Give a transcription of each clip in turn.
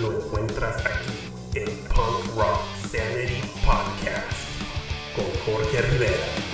lo encuentras aquí en Punk Rock Sanity Podcast con Jorge Rivera.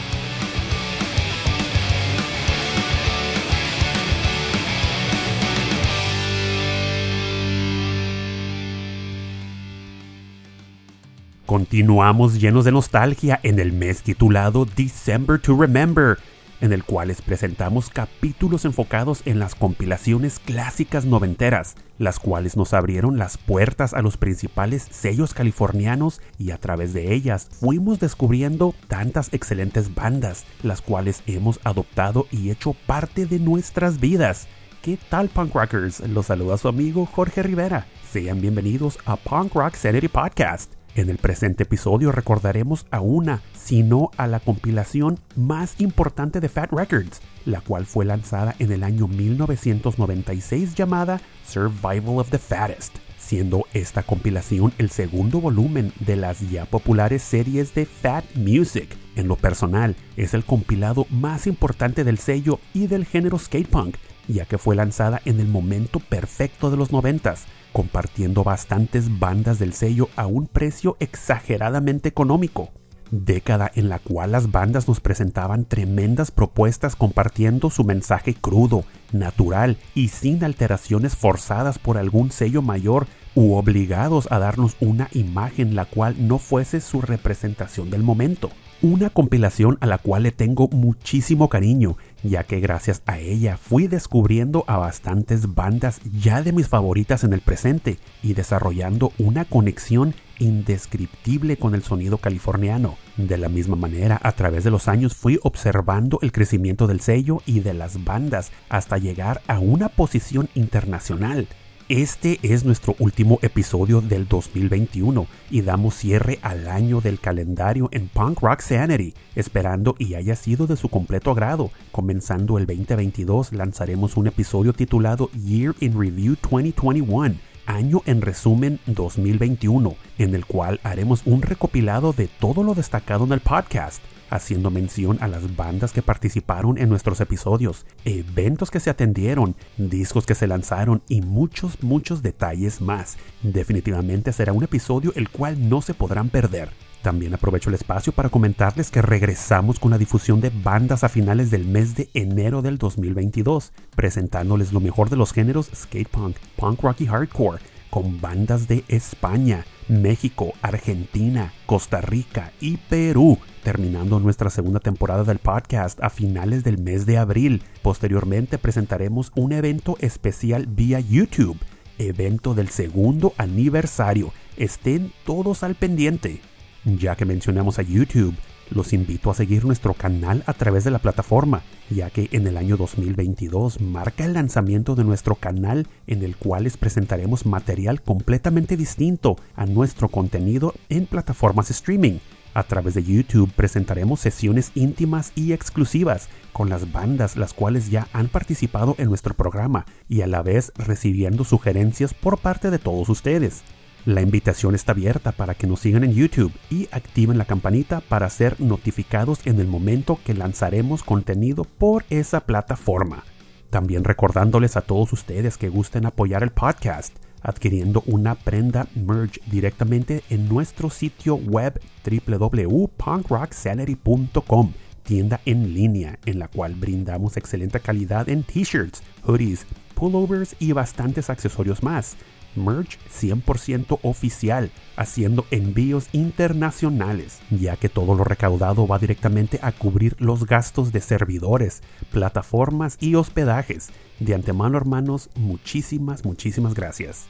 Continuamos llenos de nostalgia en el mes titulado December to Remember, en el cual les presentamos capítulos enfocados en las compilaciones clásicas noventeras, las cuales nos abrieron las puertas a los principales sellos californianos y a través de ellas fuimos descubriendo tantas excelentes bandas, las cuales hemos adoptado y hecho parte de nuestras vidas. ¿Qué tal punk rockers? Los saluda su amigo Jorge Rivera. Sean bienvenidos a Punk Rock Sanity Podcast. En el presente episodio recordaremos a una, sino a la compilación más importante de Fat Records, la cual fue lanzada en el año 1996 llamada Survival of the Fattest, siendo esta compilación el segundo volumen de las ya populares series de Fat Music. En lo personal, es el compilado más importante del sello y del género skatepunk, ya que fue lanzada en el momento perfecto de los noventas, compartiendo bastantes bandas del sello a un precio exageradamente económico. Década en la cual las bandas nos presentaban tremendas propuestas compartiendo su mensaje crudo, natural y sin alteraciones forzadas por algún sello mayor u obligados a darnos una imagen la cual no fuese su representación del momento. Una compilación a la cual le tengo muchísimo cariño, ya que gracias a ella fui descubriendo a bastantes bandas ya de mis favoritas en el presente y desarrollando una conexión indescriptible con el sonido californiano. De la misma manera, a través de los años fui observando el crecimiento del sello y de las bandas hasta llegar a una posición internacional. Este es nuestro último episodio del 2021 y damos cierre al año del calendario en Punk Rock Sanity, esperando y haya sido de su completo agrado. Comenzando el 2022 lanzaremos un episodio titulado Year in Review 2021 año en resumen 2021, en el cual haremos un recopilado de todo lo destacado en el podcast, haciendo mención a las bandas que participaron en nuestros episodios, eventos que se atendieron, discos que se lanzaron y muchos, muchos detalles más. Definitivamente será un episodio el cual no se podrán perder. También aprovecho el espacio para comentarles que regresamos con la difusión de bandas a finales del mes de enero del 2022, presentándoles lo mejor de los géneros skate punk, punk rock y hardcore, con bandas de España, México, Argentina, Costa Rica y Perú, terminando nuestra segunda temporada del podcast a finales del mes de abril. Posteriormente presentaremos un evento especial vía YouTube, evento del segundo aniversario. Estén todos al pendiente. Ya que mencionamos a YouTube, los invito a seguir nuestro canal a través de la plataforma, ya que en el año 2022 marca el lanzamiento de nuestro canal en el cual les presentaremos material completamente distinto a nuestro contenido en plataformas streaming. A través de YouTube presentaremos sesiones íntimas y exclusivas con las bandas las cuales ya han participado en nuestro programa y a la vez recibiendo sugerencias por parte de todos ustedes. La invitación está abierta para que nos sigan en YouTube y activen la campanita para ser notificados en el momento que lanzaremos contenido por esa plataforma. También recordándoles a todos ustedes que gusten apoyar el podcast adquiriendo una prenda merge directamente en nuestro sitio web www.punkrocksanity.com, tienda en línea en la cual brindamos excelente calidad en t-shirts, hoodies, pullovers y bastantes accesorios más merch 100% oficial, haciendo envíos internacionales, ya que todo lo recaudado va directamente a cubrir los gastos de servidores, plataformas y hospedajes. De antemano, hermanos, muchísimas, muchísimas gracias.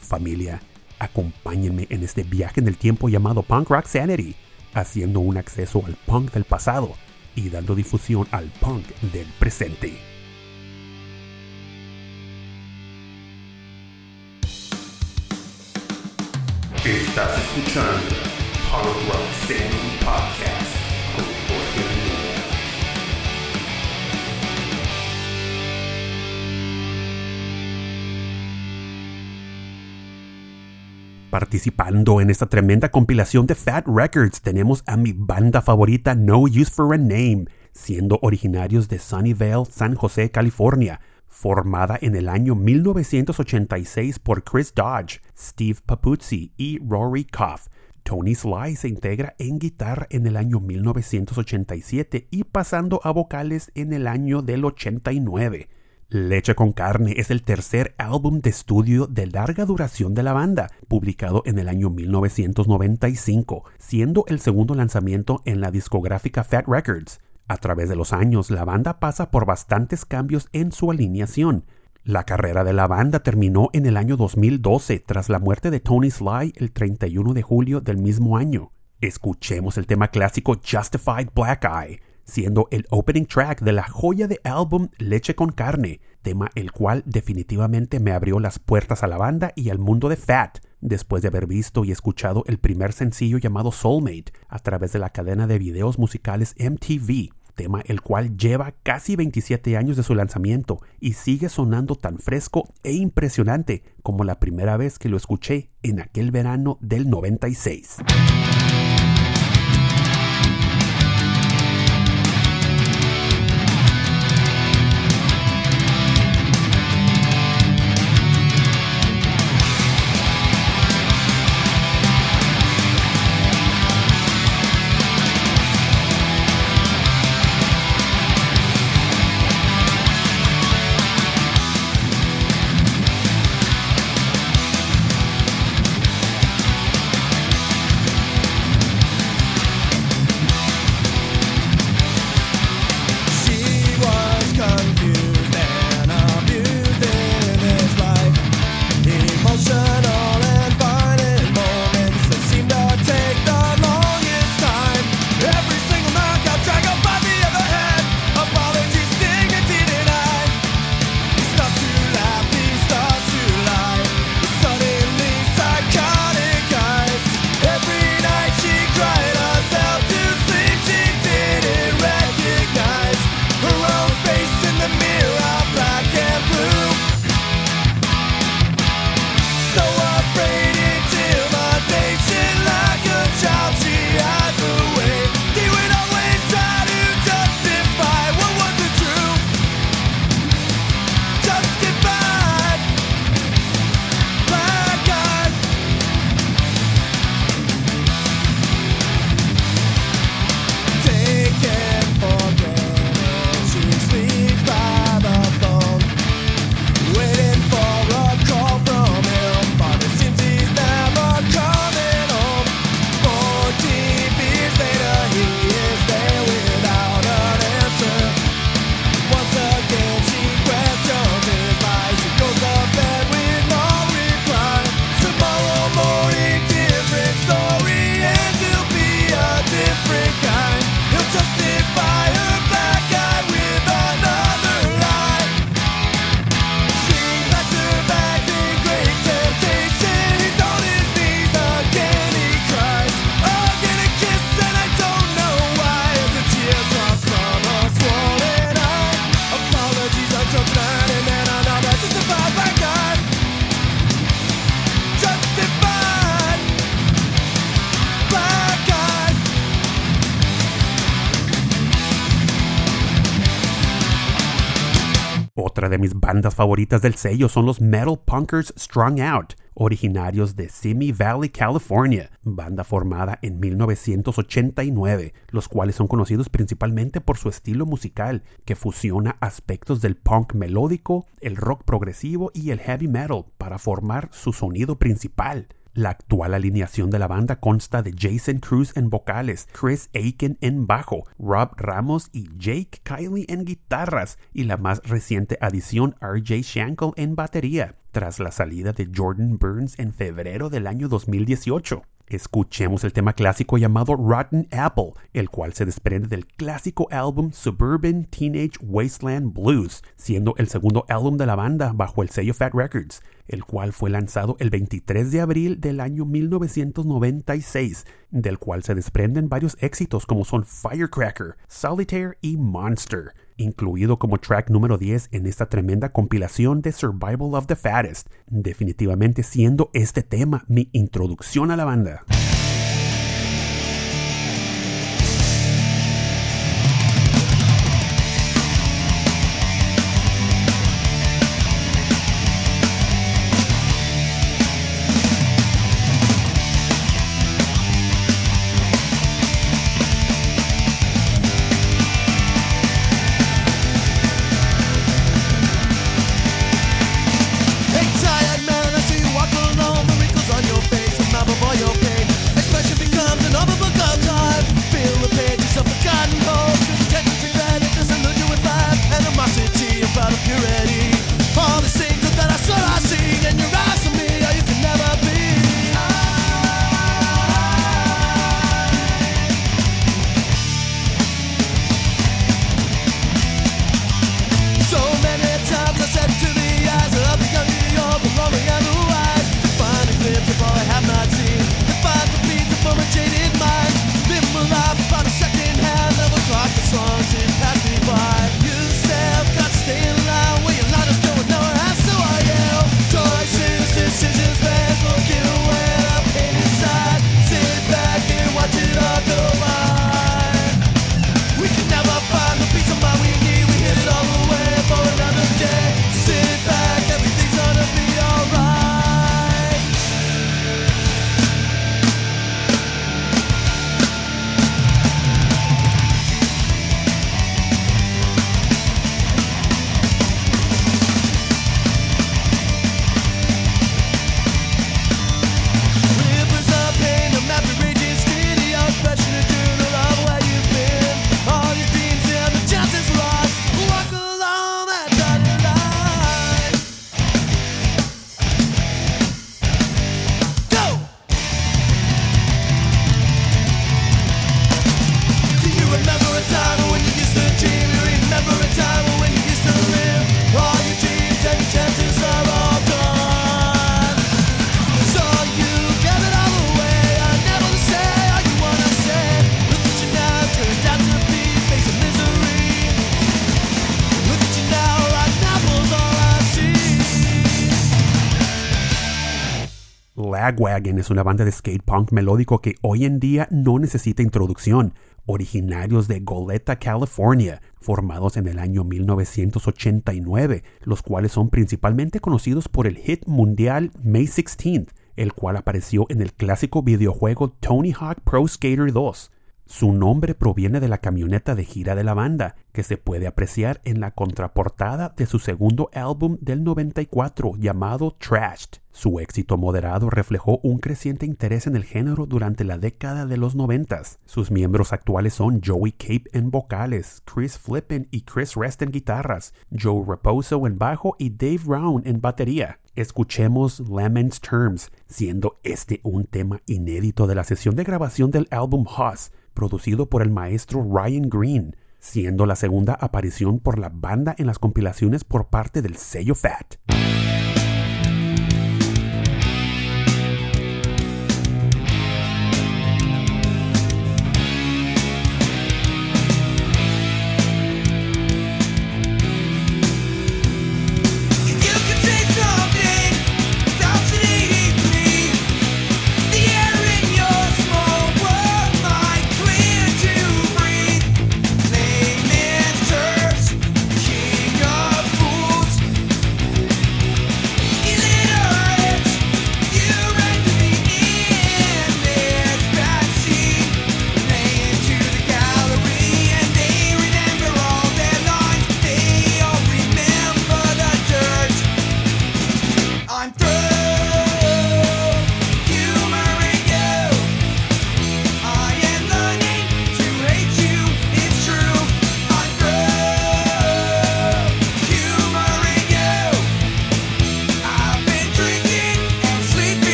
Familia, acompáñenme en este viaje en el tiempo llamado Punk Rock Sanity, haciendo un acceso al punk del pasado y dando difusión al punk del presente. Estás escuchando Podcast. Participando en esta tremenda compilación de Fat Records tenemos a mi banda favorita No Use for a Name, siendo originarios de Sunnyvale, San José, California, formada en el año 1986 por Chris Dodge, Steve Papuzzi y Rory Koff. Tony Sly se integra en guitarra en el año 1987 y pasando a vocales en el año del 89. Leche con carne es el tercer álbum de estudio de larga duración de la banda, publicado en el año 1995, siendo el segundo lanzamiento en la discográfica Fat Records. A través de los años, la banda pasa por bastantes cambios en su alineación. La carrera de la banda terminó en el año 2012 tras la muerte de Tony Sly el 31 de julio del mismo año. Escuchemos el tema clásico Justified Black Eye siendo el opening track de la joya de álbum Leche con Carne, tema el cual definitivamente me abrió las puertas a la banda y al mundo de Fat, después de haber visto y escuchado el primer sencillo llamado Soulmate a través de la cadena de videos musicales MTV, tema el cual lleva casi 27 años de su lanzamiento y sigue sonando tan fresco e impresionante como la primera vez que lo escuché en aquel verano del 96. De mis bandas favoritas del sello son los Metal Punkers Strung Out, originarios de Simi Valley, California, banda formada en 1989, los cuales son conocidos principalmente por su estilo musical, que fusiona aspectos del punk melódico, el rock progresivo y el heavy metal para formar su sonido principal. La actual alineación de la banda consta de Jason Cruz en vocales, Chris Aiken en bajo, Rob Ramos y Jake Kiley en guitarras y la más reciente adición RJ Shankle en batería, tras la salida de Jordan Burns en febrero del año 2018. Escuchemos el tema clásico llamado Rotten Apple, el cual se desprende del clásico álbum Suburban Teenage Wasteland Blues, siendo el segundo álbum de la banda bajo el sello Fat Records, el cual fue lanzado el 23 de abril del año 1996, del cual se desprenden varios éxitos como son Firecracker, Solitaire y Monster incluido como track número 10 en esta tremenda compilación de Survival of the Fattest, definitivamente siendo este tema mi introducción a la banda. Lagwagon es una banda de skate punk melódico que hoy en día no necesita introducción, originarios de Goleta, California, formados en el año 1989, los cuales son principalmente conocidos por el hit mundial May 16th, el cual apareció en el clásico videojuego Tony Hawk Pro Skater 2. Su nombre proviene de la camioneta de gira de la banda, que se puede apreciar en la contraportada de su segundo álbum del 94 llamado Trashed. Su éxito moderado reflejó un creciente interés en el género durante la década de los 90. Sus miembros actuales son Joey Cape en vocales, Chris Flippen y Chris Rest en guitarras, Joe Raposo en bajo y Dave Brown en batería. Escuchemos Lemon's Terms, siendo este un tema inédito de la sesión de grabación del álbum Hoss, producido por el maestro Ryan Green, siendo la segunda aparición por la banda en las compilaciones por parte del sello Fat.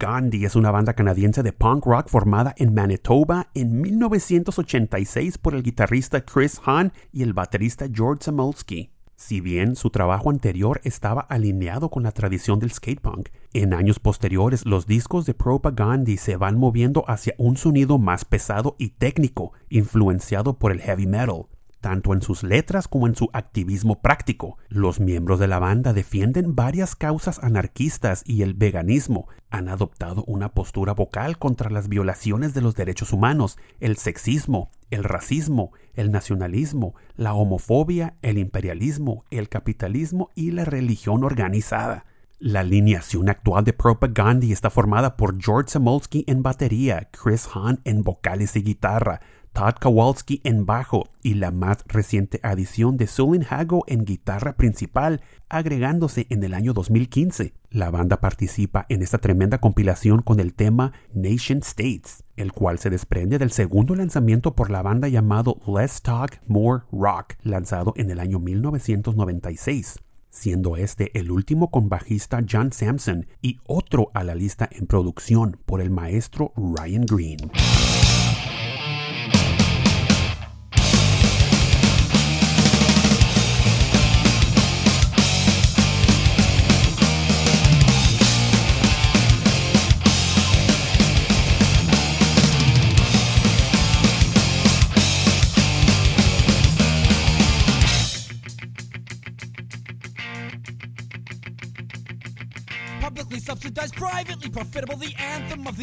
Propagandhi es una banda canadiense de punk rock formada en Manitoba en 1986 por el guitarrista Chris Hahn y el baterista George Samolsky. Si bien su trabajo anterior estaba alineado con la tradición del skate punk, en años posteriores los discos de Propagandhi se van moviendo hacia un sonido más pesado y técnico, influenciado por el heavy metal tanto en sus letras como en su activismo práctico. Los miembros de la banda defienden varias causas anarquistas y el veganismo. Han adoptado una postura vocal contra las violaciones de los derechos humanos, el sexismo, el racismo, el nacionalismo, la homofobia, el imperialismo, el capitalismo y la religión organizada. La alineación actual de Propagandhi está formada por George Samolsky en batería, Chris Hahn en vocales y guitarra, Todd Kowalski en bajo y la más reciente adición de Sulin Hago en guitarra principal, agregándose en el año 2015. La banda participa en esta tremenda compilación con el tema Nation States, el cual se desprende del segundo lanzamiento por la banda llamado Let's Talk More Rock, lanzado en el año 1996 siendo este el último con bajista John Sampson y otro a la lista en producción por el maestro Ryan Green.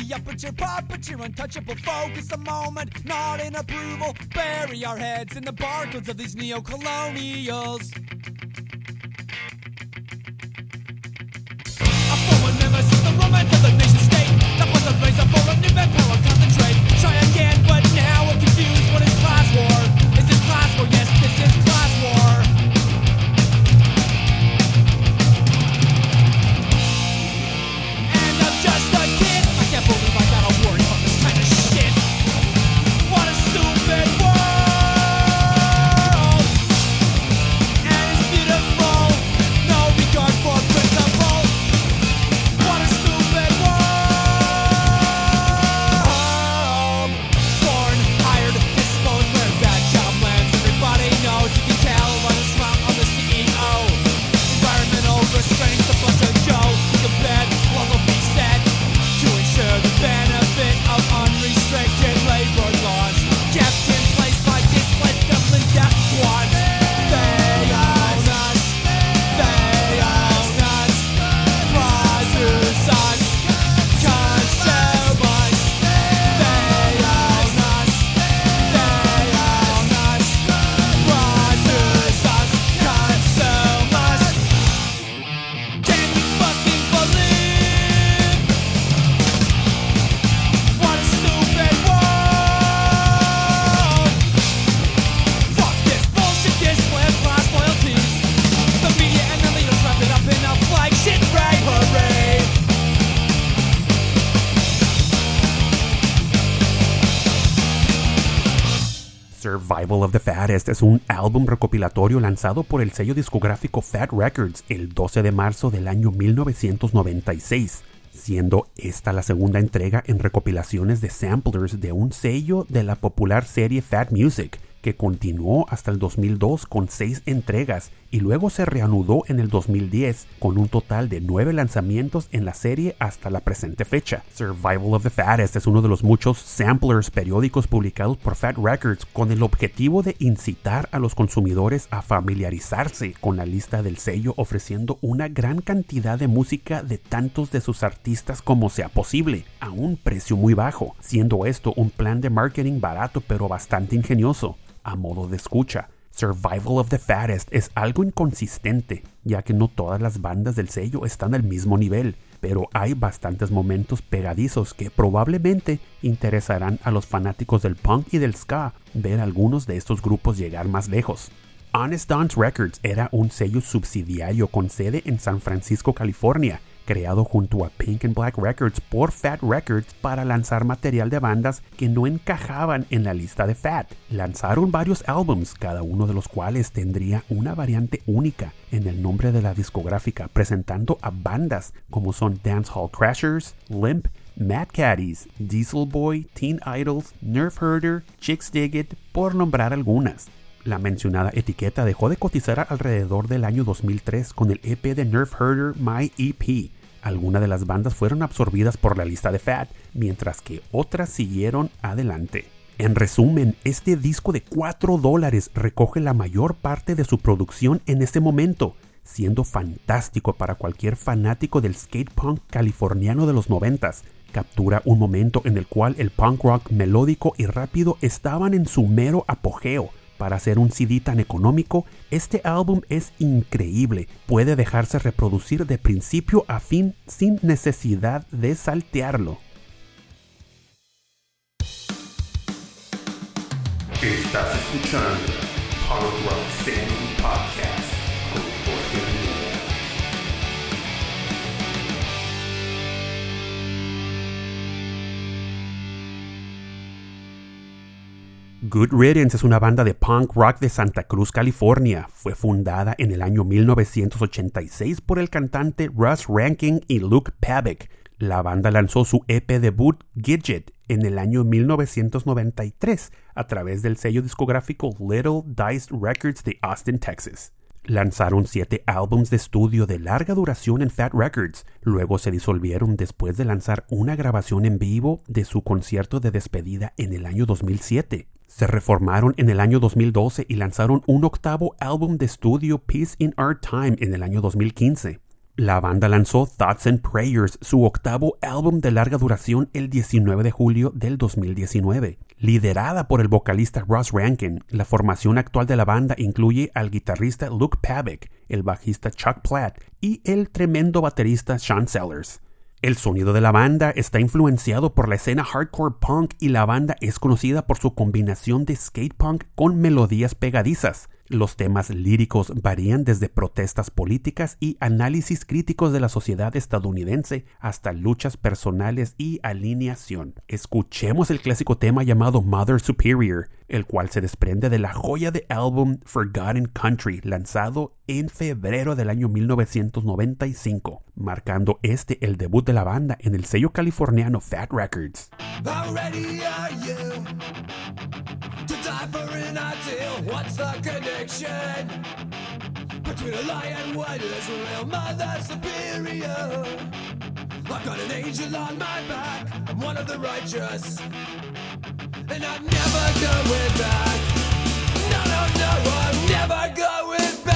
The tier puppeteer, untouchable. Focus a moment, not in approval. Bury our heads in the barcodes of these neo-colonials. A former nemesis, the romance of the nation state. That was a razor for a new manpower concentrate. Try again, but now we're confused. What is class war? Is this class war? Yes, this is Survival of the Fattest es un álbum recopilatorio lanzado por el sello discográfico Fat Records el 12 de marzo del año 1996, siendo esta la segunda entrega en recopilaciones de samplers de un sello de la popular serie Fat Music, que continuó hasta el 2002 con seis entregas y luego se reanudó en el 2010 con un total de nueve lanzamientos en la serie hasta la presente fecha. Survival of the Fattest es uno de los muchos samplers periódicos publicados por Fat Records con el objetivo de incitar a los consumidores a familiarizarse con la lista del sello ofreciendo una gran cantidad de música de tantos de sus artistas como sea posible, a un precio muy bajo, siendo esto un plan de marketing barato pero bastante ingenioso. A modo de escucha, Survival of the Fattest es algo inconsistente, ya que no todas las bandas del sello están al mismo nivel, pero hay bastantes momentos pegadizos que probablemente interesarán a los fanáticos del punk y del ska ver algunos de estos grupos llegar más lejos. Honest Don's Records era un sello subsidiario con sede en San Francisco, California, creado junto a Pink and Black Records por Fat Records para lanzar material de bandas que no encajaban en la lista de Fat. Lanzaron varios álbums, cada uno de los cuales tendría una variante única en el nombre de la discográfica, presentando a bandas como son Dancehall Crashers, Limp, Mad Caddies, Diesel Boy, Teen Idols, Nerf Herder, Chicks Dig It, por nombrar algunas. La mencionada etiqueta dejó de cotizar alrededor del año 2003 con el EP de Nerf Herder My EP. Algunas de las bandas fueron absorbidas por la lista de Fat, mientras que otras siguieron adelante. En resumen, este disco de 4 dólares recoge la mayor parte de su producción en este momento, siendo fantástico para cualquier fanático del skate punk californiano de los noventas. Captura un momento en el cual el punk rock melódico y rápido estaban en su mero apogeo. Para hacer un CD tan económico, este álbum es increíble. Puede dejarse reproducir de principio a fin sin necesidad de saltearlo. Estás escuchando Good Riddance es una banda de punk rock de Santa Cruz, California. Fue fundada en el año 1986 por el cantante Russ Rankin y Luke Pavick. La banda lanzó su EP debut Gidget en el año 1993 a través del sello discográfico Little Dice Records de Austin, Texas. Lanzaron siete álbums de estudio de larga duración en Fat Records, luego se disolvieron después de lanzar una grabación en vivo de su concierto de despedida en el año 2007. Se reformaron en el año 2012 y lanzaron un octavo álbum de estudio Peace in Our Time en el año 2015. La banda lanzó Thoughts and Prayers, su octavo álbum de larga duración, el 19 de julio del 2019. Liderada por el vocalista Ross Rankin, la formación actual de la banda incluye al guitarrista Luke Pavick, el bajista Chuck Platt y el tremendo baterista Sean Sellers. El sonido de la banda está influenciado por la escena hardcore punk y la banda es conocida por su combinación de skate punk con melodías pegadizas. Los temas líricos varían desde protestas políticas y análisis críticos de la sociedad estadounidense hasta luchas personales y alineación. Escuchemos el clásico tema llamado Mother Superior, el cual se desprende de la joya de álbum Forgotten Country, lanzado en febrero del año 1995, marcando este el debut de la banda en el sello californiano Fat Records. An ideal? What's the connection between a lie and what is real? Mother superior. I've got an angel on my back. I'm one of the righteous, and I'm never going back. No, no, no, I'm never going back.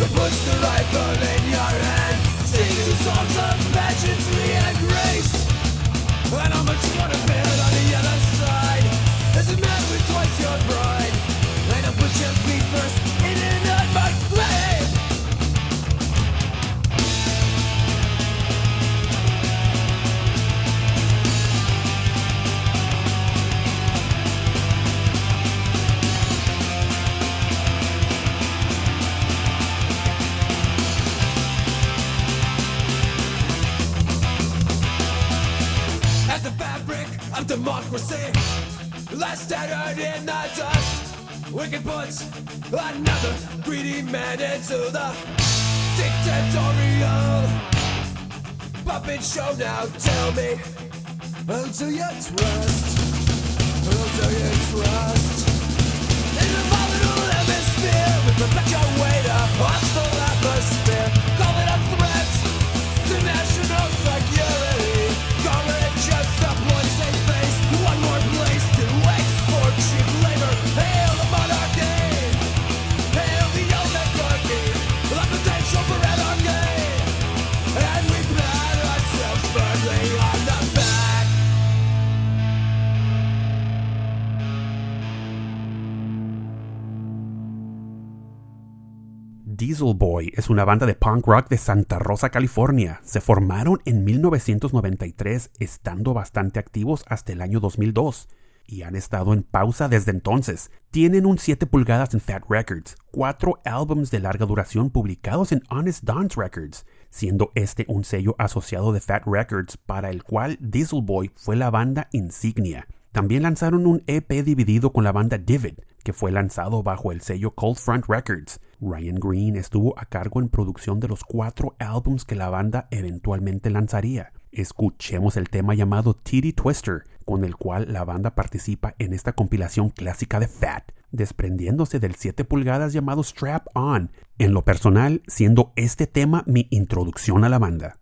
When he puts the rifle in your hand, sings the songs of and grace. And how wanna bet Wicked puts another greedy man into the dictatorial puppet show now Tell me, who do you trust? Who do you trust? In the volatile hemisphere We perpetuate a hostile Diesel Boy es una banda de punk rock de Santa Rosa, California. Se formaron en 1993, estando bastante activos hasta el año 2002, y han estado en pausa desde entonces. Tienen un 7 pulgadas en Fat Records, cuatro álbumes de larga duración publicados en Honest Dance Records, siendo este un sello asociado de Fat Records para el cual Diesel Boy fue la banda insignia. También lanzaron un EP dividido con la banda Divid, que fue lanzado bajo el sello Cold Front Records. Ryan Green estuvo a cargo en producción de los cuatro álbums que la banda eventualmente lanzaría. Escuchemos el tema llamado Titty Twister, con el cual la banda participa en esta compilación clásica de Fat, desprendiéndose del 7 pulgadas llamado Strap On, en lo personal siendo este tema mi introducción a la banda.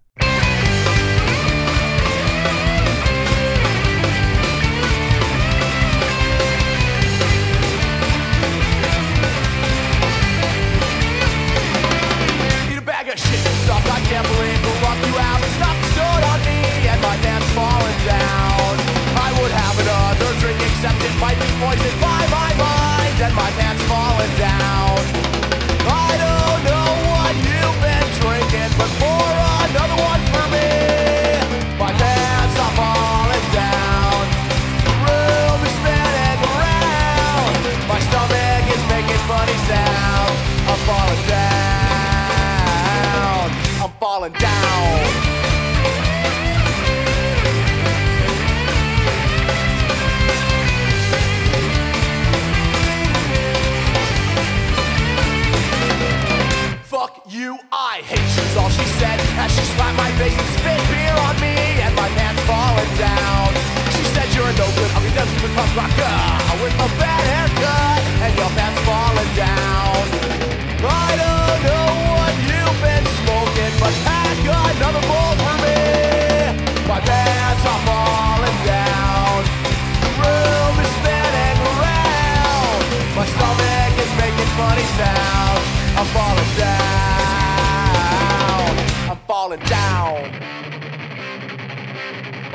down. My face and spit beer on me And my pants falling down. She said you're no good, ugly, dumb, stupid punk rocker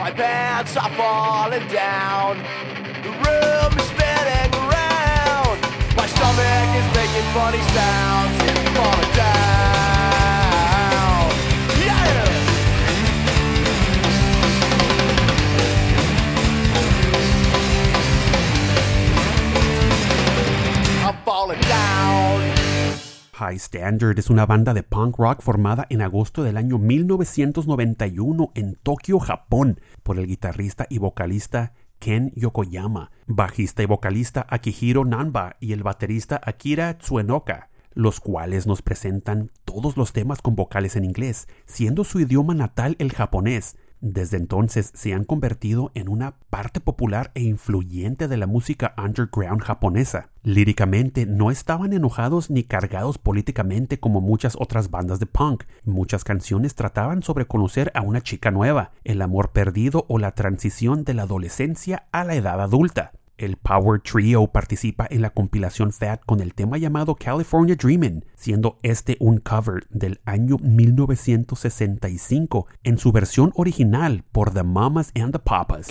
My pants are falling down. The room is spinning around. My stomach is making funny sounds. Falling down High Standard es una banda de punk rock formada en agosto del año 1991 en Tokio, Japón, por el guitarrista y vocalista Ken Yokoyama, bajista y vocalista Akihiro Nanba y el baterista Akira Tsuenoka, los cuales nos presentan todos los temas con vocales en inglés, siendo su idioma natal el japonés. Desde entonces se han convertido en una parte popular e influyente de la música underground japonesa. Líricamente no estaban enojados ni cargados políticamente como muchas otras bandas de punk. Muchas canciones trataban sobre conocer a una chica nueva, el amor perdido o la transición de la adolescencia a la edad adulta. El Power Trio participa en la compilación Fat con el tema llamado California Dreamin', siendo este un cover del año 1965 en su versión original por The Mamas and the Papas.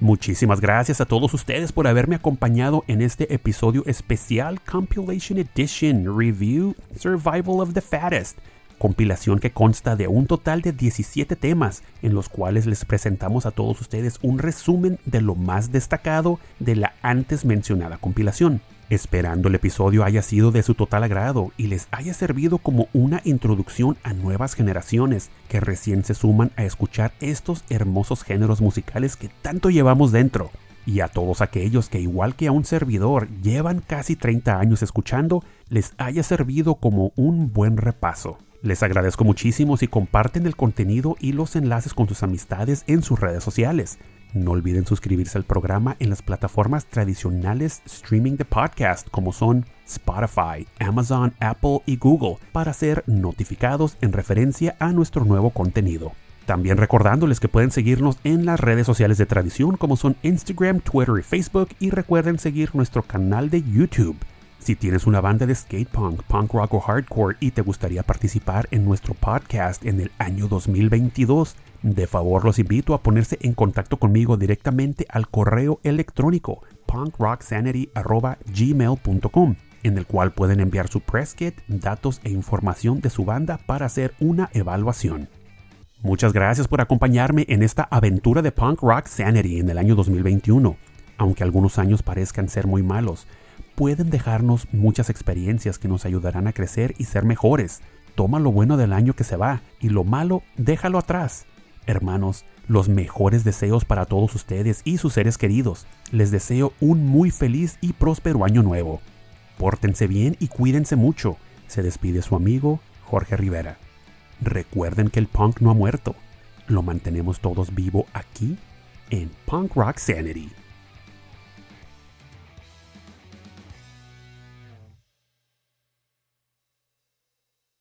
Muchísimas gracias a todos ustedes por haberme acompañado en este episodio especial Compilation Edition Review Survival of the Fattest. compilación que consta de un total de 17 temas, en los cuales les presentamos a todos ustedes un resumen de lo más destacado de la antes mencionada compilación. Esperando el episodio haya sido de su total agrado y les haya servido como una introducción a nuevas generaciones que recién se suman a escuchar estos hermosos géneros musicales que tanto llevamos dentro. Y a todos aquellos que igual que a un servidor llevan casi 30 años escuchando, les haya servido como un buen repaso. Les agradezco muchísimo si comparten el contenido y los enlaces con sus amistades en sus redes sociales. No olviden suscribirse al programa en las plataformas tradicionales streaming de podcast como son Spotify, Amazon, Apple y Google para ser notificados en referencia a nuestro nuevo contenido. También recordándoles que pueden seguirnos en las redes sociales de tradición como son Instagram, Twitter y Facebook y recuerden seguir nuestro canal de YouTube. Si tienes una banda de skate punk, punk rock o hardcore y te gustaría participar en nuestro podcast en el año 2022, de favor los invito a ponerse en contacto conmigo directamente al correo electrónico punkrocksanity.gmail.com en el cual pueden enviar su press kit, datos e información de su banda para hacer una evaluación. Muchas gracias por acompañarme en esta aventura de Punk Rock Sanity en el año 2021. Aunque algunos años parezcan ser muy malos, pueden dejarnos muchas experiencias que nos ayudarán a crecer y ser mejores. Toma lo bueno del año que se va y lo malo déjalo atrás. Hermanos, los mejores deseos para todos ustedes y sus seres queridos. Les deseo un muy feliz y próspero año nuevo. Pórtense bien y cuídense mucho. Se despide su amigo Jorge Rivera. Recuerden que el punk no ha muerto. Lo mantenemos todos vivo aquí en Punk Rock Sanity.